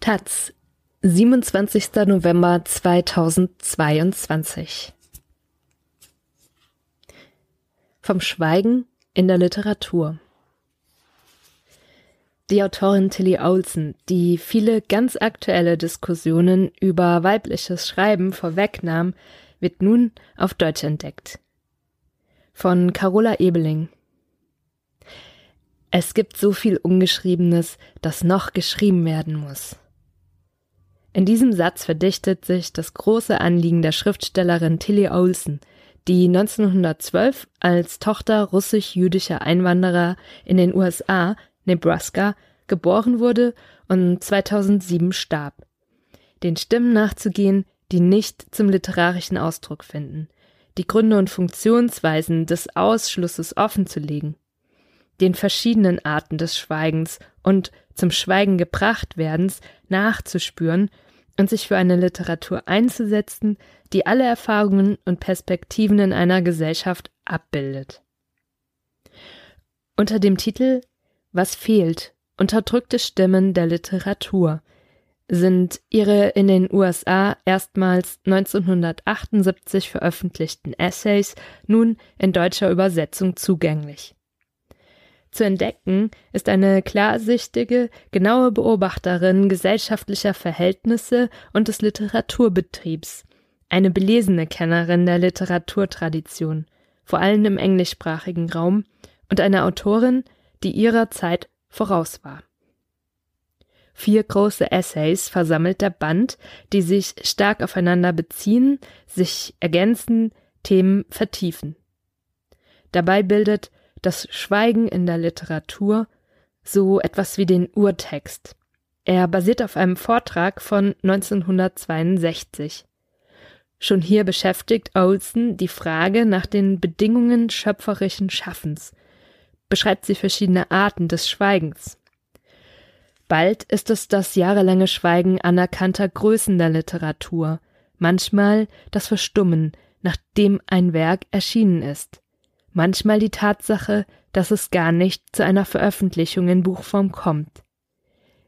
Taz, 27. November 2022. Vom Schweigen in der Literatur. Die Autorin Tilly Olsen, die viele ganz aktuelle Diskussionen über weibliches Schreiben vorwegnahm, wird nun auf Deutsch entdeckt. Von Carola Ebeling. Es gibt so viel Ungeschriebenes, das noch geschrieben werden muss. In diesem Satz verdichtet sich das große Anliegen der Schriftstellerin Tilly Olsen, die 1912 als Tochter russisch-jüdischer Einwanderer in den USA, Nebraska, geboren wurde und 2007 starb. Den Stimmen nachzugehen, die nicht zum literarischen Ausdruck finden, die Gründe und Funktionsweisen des Ausschlusses offenzulegen, den verschiedenen Arten des Schweigens und zum Schweigen gebracht werdens nachzuspüren und sich für eine Literatur einzusetzen, die alle Erfahrungen und Perspektiven in einer Gesellschaft abbildet. Unter dem Titel Was fehlt? Unterdrückte Stimmen der Literatur sind ihre in den USA erstmals 1978 veröffentlichten Essays nun in deutscher Übersetzung zugänglich. Zu entdecken ist eine klarsichtige, genaue Beobachterin gesellschaftlicher Verhältnisse und des Literaturbetriebs, eine belesene Kennerin der Literaturtradition, vor allem im englischsprachigen Raum, und eine Autorin, die ihrer Zeit voraus war. Vier große Essays versammelt der Band, die sich stark aufeinander beziehen, sich ergänzen, Themen vertiefen. Dabei bildet das Schweigen in der Literatur so etwas wie den Urtext. Er basiert auf einem Vortrag von 1962. Schon hier beschäftigt Olson die Frage nach den Bedingungen schöpferischen Schaffens, beschreibt sie verschiedene Arten des Schweigens. Bald ist es das jahrelange Schweigen anerkannter Größen der Literatur, manchmal das Verstummen, nachdem ein Werk erschienen ist manchmal die Tatsache, dass es gar nicht zu einer Veröffentlichung in Buchform kommt.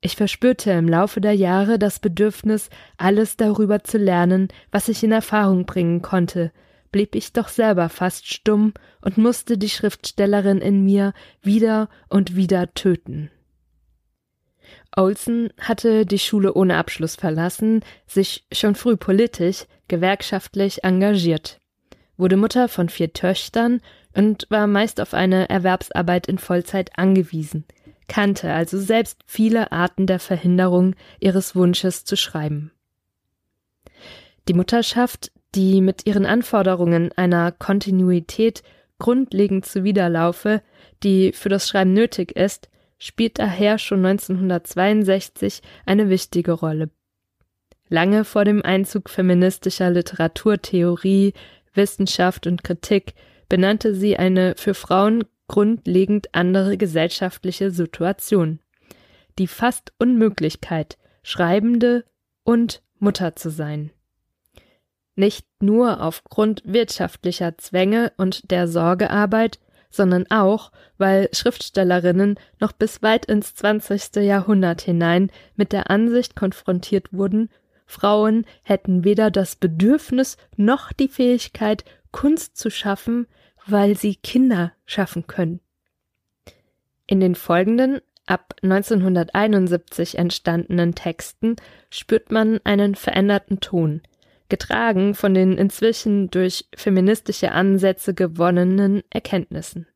Ich verspürte im Laufe der Jahre das Bedürfnis, alles darüber zu lernen, was ich in Erfahrung bringen konnte, blieb ich doch selber fast stumm und musste die Schriftstellerin in mir wieder und wieder töten. Olsen hatte die Schule ohne Abschluss verlassen, sich schon früh politisch, gewerkschaftlich engagiert, wurde Mutter von vier Töchtern und war meist auf eine Erwerbsarbeit in Vollzeit angewiesen, kannte also selbst viele Arten der Verhinderung ihres Wunsches zu schreiben. Die Mutterschaft, die mit ihren Anforderungen einer Kontinuität grundlegend zuwiderlaufe, die für das Schreiben nötig ist, spielt daher schon 1962 eine wichtige Rolle. Lange vor dem Einzug feministischer Literaturtheorie, Wissenschaft und Kritik benannte sie eine für Frauen grundlegend andere gesellschaftliche Situation. Die fast Unmöglichkeit, Schreibende und Mutter zu sein. Nicht nur aufgrund wirtschaftlicher Zwänge und der Sorgearbeit, sondern auch, weil Schriftstellerinnen noch bis weit ins 20. Jahrhundert hinein mit der Ansicht konfrontiert wurden, Frauen hätten weder das Bedürfnis noch die Fähigkeit, Kunst zu schaffen, weil sie Kinder schaffen können. In den folgenden, ab 1971 entstandenen Texten spürt man einen veränderten Ton, getragen von den inzwischen durch feministische Ansätze gewonnenen Erkenntnissen.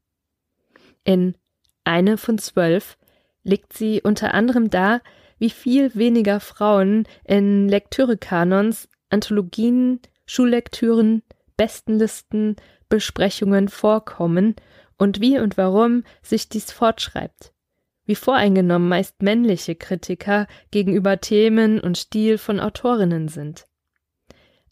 In Eine von zwölf legt sie unter anderem dar, wie viel weniger Frauen in Lektürekanons, Anthologien, Schullektüren, Bestenlisten, Besprechungen vorkommen und wie und warum sich dies fortschreibt. Wie voreingenommen meist männliche Kritiker gegenüber Themen und Stil von Autorinnen sind.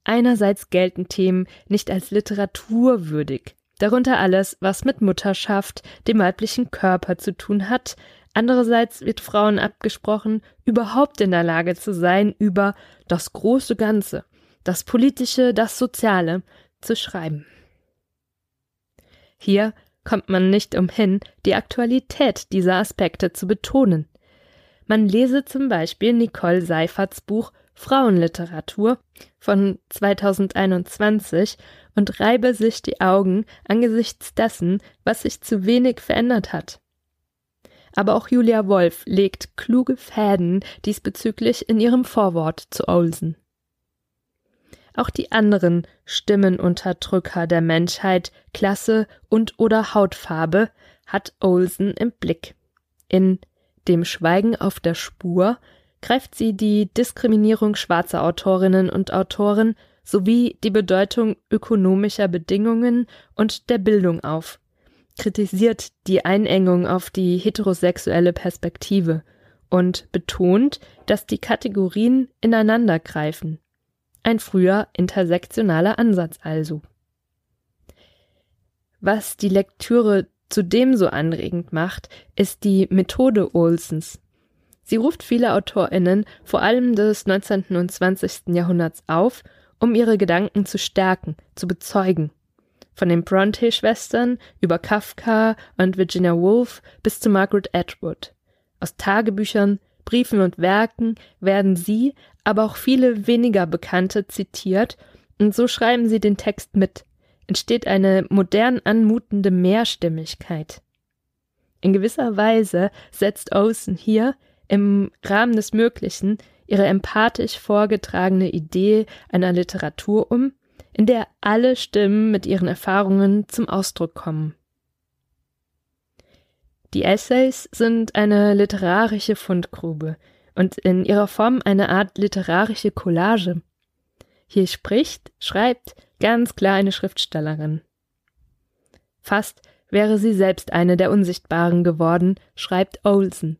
Einerseits gelten Themen nicht als literaturwürdig, darunter alles, was mit Mutterschaft, dem weiblichen Körper zu tun hat, andererseits wird Frauen abgesprochen, überhaupt in der Lage zu sein, über das große Ganze, das Politische, das Soziale, zu schreiben. Hier kommt man nicht umhin, die Aktualität dieser Aspekte zu betonen. Man lese zum Beispiel Nicole Seiferts Buch Frauenliteratur von 2021 und reibe sich die Augen angesichts dessen, was sich zu wenig verändert hat. Aber auch Julia Wolf legt kluge Fäden diesbezüglich in ihrem Vorwort zu Olsen. Auch die anderen Stimmenunterdrücker der Menschheit, Klasse und oder Hautfarbe hat Olsen im Blick. In Dem Schweigen auf der Spur greift sie die Diskriminierung schwarzer Autorinnen und Autoren sowie die Bedeutung ökonomischer Bedingungen und der Bildung auf, kritisiert die Einengung auf die heterosexuelle Perspektive und betont, dass die Kategorien ineinandergreifen. Ein früher intersektionaler Ansatz also. Was die Lektüre zudem so anregend macht, ist die Methode Olsens. Sie ruft viele AutorInnen, vor allem des 19. und 20. Jahrhunderts auf, um ihre Gedanken zu stärken, zu bezeugen. Von den Bronte-Schwestern über Kafka und Virginia Woolf bis zu Margaret Atwood. Aus Tagebüchern, Briefen und Werken werden sie, aber auch viele weniger bekannte zitiert und so schreiben sie den Text mit, entsteht eine modern anmutende Mehrstimmigkeit. In gewisser Weise setzt Olsen hier im Rahmen des Möglichen ihre empathisch vorgetragene Idee einer Literatur um, in der alle Stimmen mit ihren Erfahrungen zum Ausdruck kommen. Die Essays sind eine literarische Fundgrube und in ihrer Form eine Art literarische Collage. Hier spricht, schreibt ganz klar eine Schriftstellerin. Fast wäre sie selbst eine der Unsichtbaren geworden, schreibt Olsen.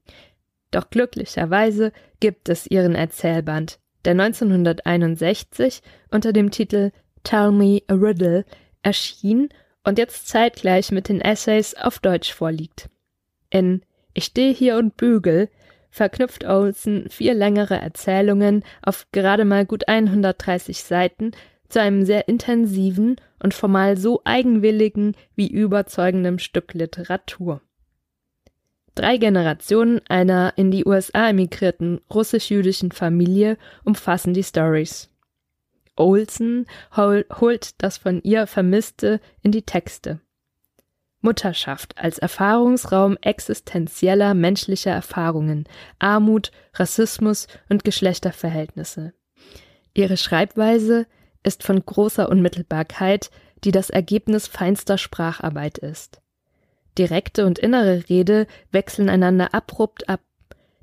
Doch glücklicherweise gibt es ihren Erzählband, der 1961 unter dem Titel Tell Me a Riddle erschien und jetzt zeitgleich mit den Essays auf Deutsch vorliegt. In Ich stehe hier und bügel verknüpft Olsen vier längere Erzählungen auf gerade mal gut 130 Seiten zu einem sehr intensiven und formal so eigenwilligen wie überzeugenden Stück Literatur. Drei Generationen einer in die USA emigrierten russisch-jüdischen Familie umfassen die Stories. Olsen hol holt das von ihr Vermisste in die Texte. Mutterschaft als Erfahrungsraum existenzieller menschlicher Erfahrungen, Armut, Rassismus und Geschlechterverhältnisse. Ihre Schreibweise ist von großer Unmittelbarkeit, die das Ergebnis feinster Spracharbeit ist. Direkte und innere Rede wechseln einander abrupt ab.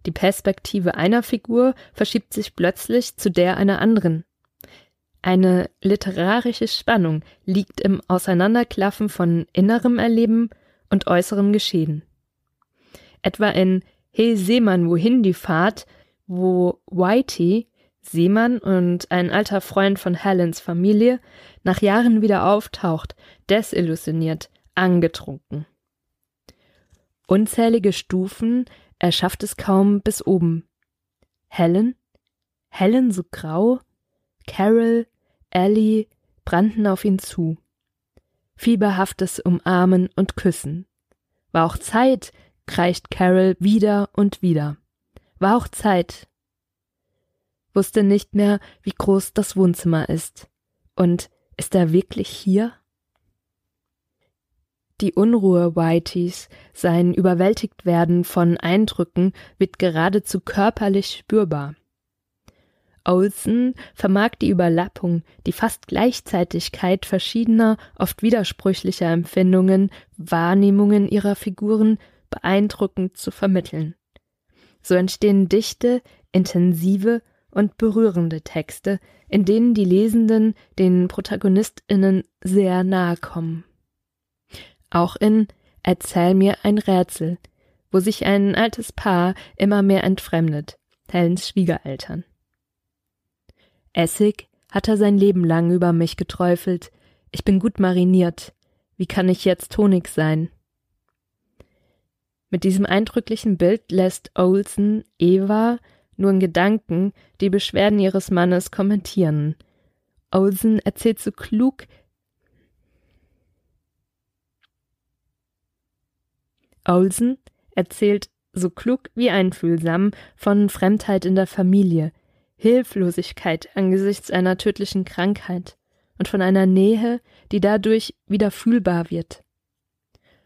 Die Perspektive einer Figur verschiebt sich plötzlich zu der einer anderen. Eine literarische Spannung liegt im Auseinanderklaffen von innerem Erleben und äußerem Geschehen. Etwa in Hey Seemann, wohin die Fahrt, wo Whitey, Seemann und ein alter Freund von Helens Familie, nach Jahren wieder auftaucht, desillusioniert, angetrunken. Unzählige Stufen, er schafft es kaum bis oben. Helen? Helen so grau? Carol, Ellie brannten auf ihn zu. Fieberhaftes Umarmen und Küssen. War auch Zeit, kreischt Carol wieder und wieder. War auch Zeit. Wusste nicht mehr, wie groß das Wohnzimmer ist. Und ist er wirklich hier? Die Unruhe Whiteys, sein überwältigt werden von Eindrücken, wird geradezu körperlich spürbar. Olsen vermag die Überlappung, die fast Gleichzeitigkeit verschiedener, oft widersprüchlicher Empfindungen, Wahrnehmungen ihrer Figuren beeindruckend zu vermitteln. So entstehen dichte, intensive und berührende Texte, in denen die Lesenden den Protagonistinnen sehr nahe kommen. Auch in Erzähl mir ein Rätsel, wo sich ein altes Paar immer mehr entfremdet, Helens Schwiegereltern. Essig hat er sein Leben lang über mich geträufelt. Ich bin gut mariniert. Wie kann ich jetzt Honig sein? Mit diesem eindrücklichen Bild lässt Olsen Eva nur in Gedanken die Beschwerden ihres Mannes kommentieren. Olsen erzählt so klug, Olsen erzählt so klug wie einfühlsam, von Fremdheit in der Familie, Hilflosigkeit angesichts einer tödlichen Krankheit und von einer Nähe, die dadurch wieder fühlbar wird.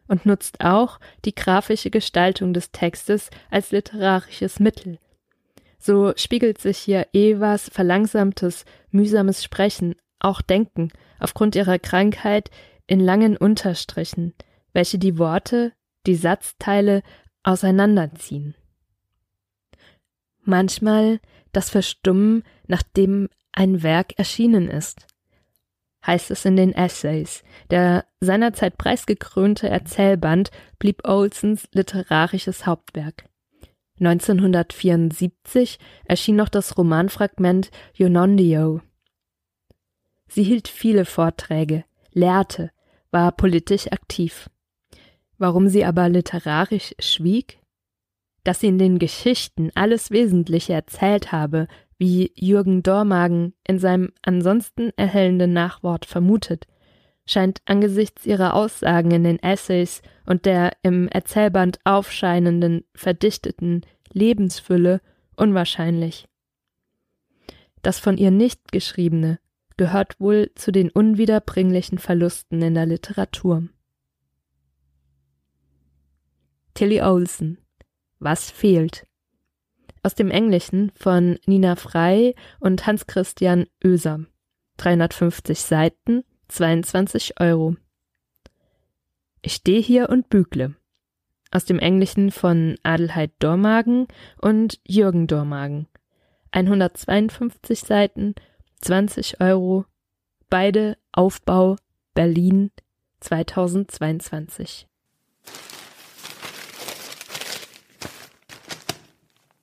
Und nutzt auch die grafische Gestaltung des Textes als literarisches Mittel. So spiegelt sich hier Evas verlangsamtes, mühsames Sprechen, auch Denken, aufgrund ihrer Krankheit in langen Unterstrichen, welche die Worte, die Satzteile auseinanderziehen. Manchmal das Verstummen, nachdem ein Werk erschienen ist, heißt es in den Essays. Der seinerzeit preisgekrönte Erzählband blieb Olsons literarisches Hauptwerk. 1974 erschien noch das Romanfragment Yonondio. Sie hielt viele Vorträge, lehrte, war politisch aktiv. Warum sie aber literarisch schwieg? Dass sie in den Geschichten alles Wesentliche erzählt habe, wie Jürgen Dormagen in seinem ansonsten erhellenden Nachwort vermutet, scheint angesichts ihrer Aussagen in den Essays und der im Erzählband aufscheinenden, verdichteten Lebensfülle unwahrscheinlich. Das von ihr nicht geschriebene gehört wohl zu den unwiederbringlichen Verlusten in der Literatur. Tilly Olsen Was fehlt? Aus dem Englischen von Nina Frey und Hans Christian Oeser. 350 Seiten, 22 Euro. Ich stehe hier und bügle. Aus dem Englischen von Adelheid Dormagen und Jürgen Dormagen. 152 Seiten, 20 Euro, beide Aufbau Berlin 2022.